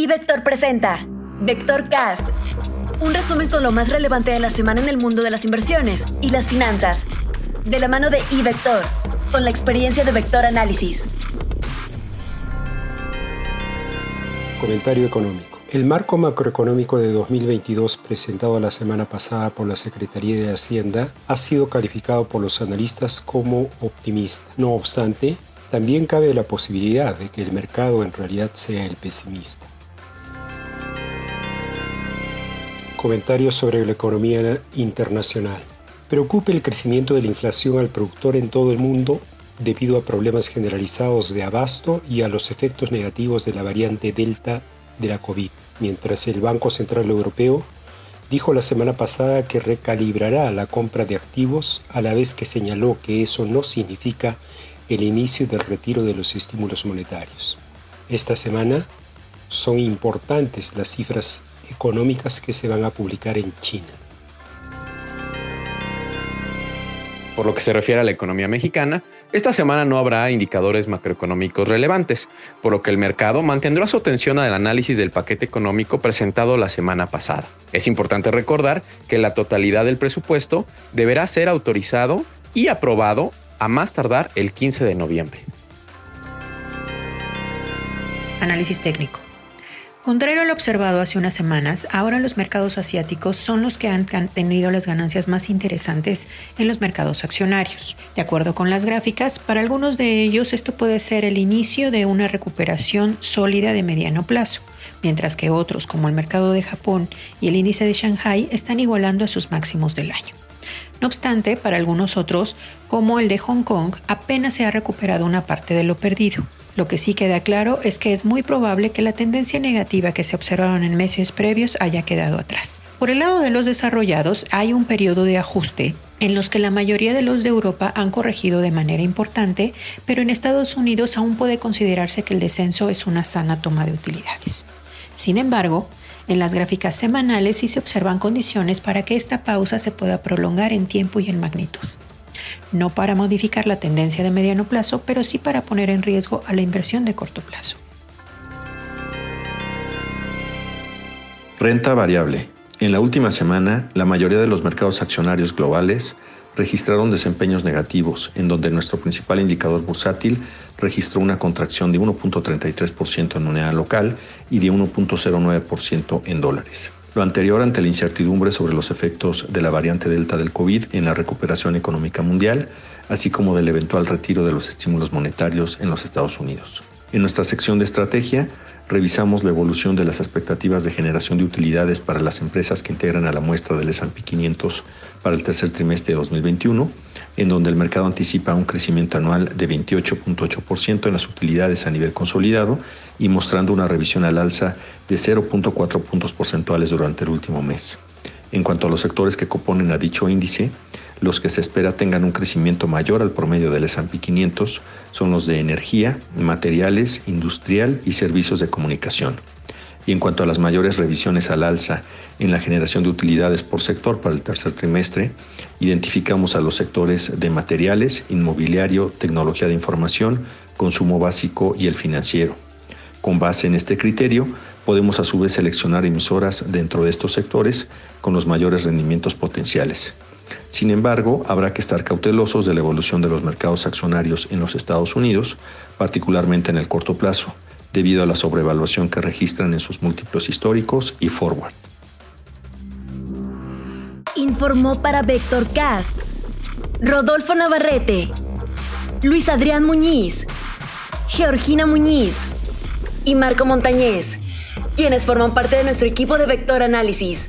iVector presenta VectorCast, un resumen con lo más relevante de la semana en el mundo de las inversiones y las finanzas, de la mano de iVector, con la experiencia de Vector Análisis. Comentario económico. El marco macroeconómico de 2022 presentado la semana pasada por la Secretaría de Hacienda ha sido calificado por los analistas como optimista. No obstante, también cabe la posibilidad de que el mercado en realidad sea el pesimista. Comentarios sobre la economía internacional. Preocupa el crecimiento de la inflación al productor en todo el mundo debido a problemas generalizados de abasto y a los efectos negativos de la variante Delta de la COVID, mientras el Banco Central Europeo dijo la semana pasada que recalibrará la compra de activos a la vez que señaló que eso no significa el inicio del retiro de los estímulos monetarios. Esta semana son importantes las cifras económicas que se van a publicar en China. Por lo que se refiere a la economía mexicana, esta semana no habrá indicadores macroeconómicos relevantes, por lo que el mercado mantendrá su atención al análisis del paquete económico presentado la semana pasada. Es importante recordar que la totalidad del presupuesto deberá ser autorizado y aprobado a más tardar el 15 de noviembre. Análisis técnico. Contrario a lo observado hace unas semanas, ahora los mercados asiáticos son los que han tenido las ganancias más interesantes en los mercados accionarios. De acuerdo con las gráficas, para algunos de ellos esto puede ser el inicio de una recuperación sólida de mediano plazo, mientras que otros, como el mercado de Japón y el índice de Shanghai, están igualando a sus máximos del año. No obstante, para algunos otros, como el de Hong Kong, apenas se ha recuperado una parte de lo perdido. Lo que sí queda claro es que es muy probable que la tendencia negativa que se observaron en meses previos haya quedado atrás. Por el lado de los desarrollados hay un periodo de ajuste en los que la mayoría de los de Europa han corregido de manera importante, pero en Estados Unidos aún puede considerarse que el descenso es una sana toma de utilidades. Sin embargo, en las gráficas semanales sí se observan condiciones para que esta pausa se pueda prolongar en tiempo y en magnitud. No para modificar la tendencia de mediano plazo, pero sí para poner en riesgo a la inversión de corto plazo. Renta variable. En la última semana, la mayoría de los mercados accionarios globales registraron desempeños negativos, en donde nuestro principal indicador bursátil registró una contracción de 1.33% en moneda local y de 1.09% en dólares. Lo anterior ante la incertidumbre sobre los efectos de la variante Delta del COVID en la recuperación económica mundial, así como del eventual retiro de los estímulos monetarios en los Estados Unidos. En nuestra sección de estrategia, revisamos la evolución de las expectativas de generación de utilidades para las empresas que integran a la muestra del S&P 500 para el tercer trimestre de 2021, en donde el mercado anticipa un crecimiento anual de 28.8% en las utilidades a nivel consolidado y mostrando una revisión al alza de 0.4 puntos porcentuales durante el último mes. En cuanto a los sectores que componen a dicho índice, los que se espera tengan un crecimiento mayor al promedio del S&P 500 son los de energía, materiales, industrial y servicios de comunicación. Y en cuanto a las mayores revisiones al alza en la generación de utilidades por sector para el tercer trimestre, identificamos a los sectores de materiales, inmobiliario, tecnología de información, consumo básico y el financiero. Con base en este criterio, podemos a su vez seleccionar emisoras dentro de estos sectores con los mayores rendimientos potenciales. Sin embargo, habrá que estar cautelosos de la evolución de los mercados accionarios en los Estados Unidos, particularmente en el corto plazo, debido a la sobrevaluación que registran en sus múltiplos históricos y forward. Informó para Vectorcast Rodolfo Navarrete, Luis Adrián Muñiz, Georgina Muñiz y Marco Montañez, quienes forman parte de nuestro equipo de Vector Análisis.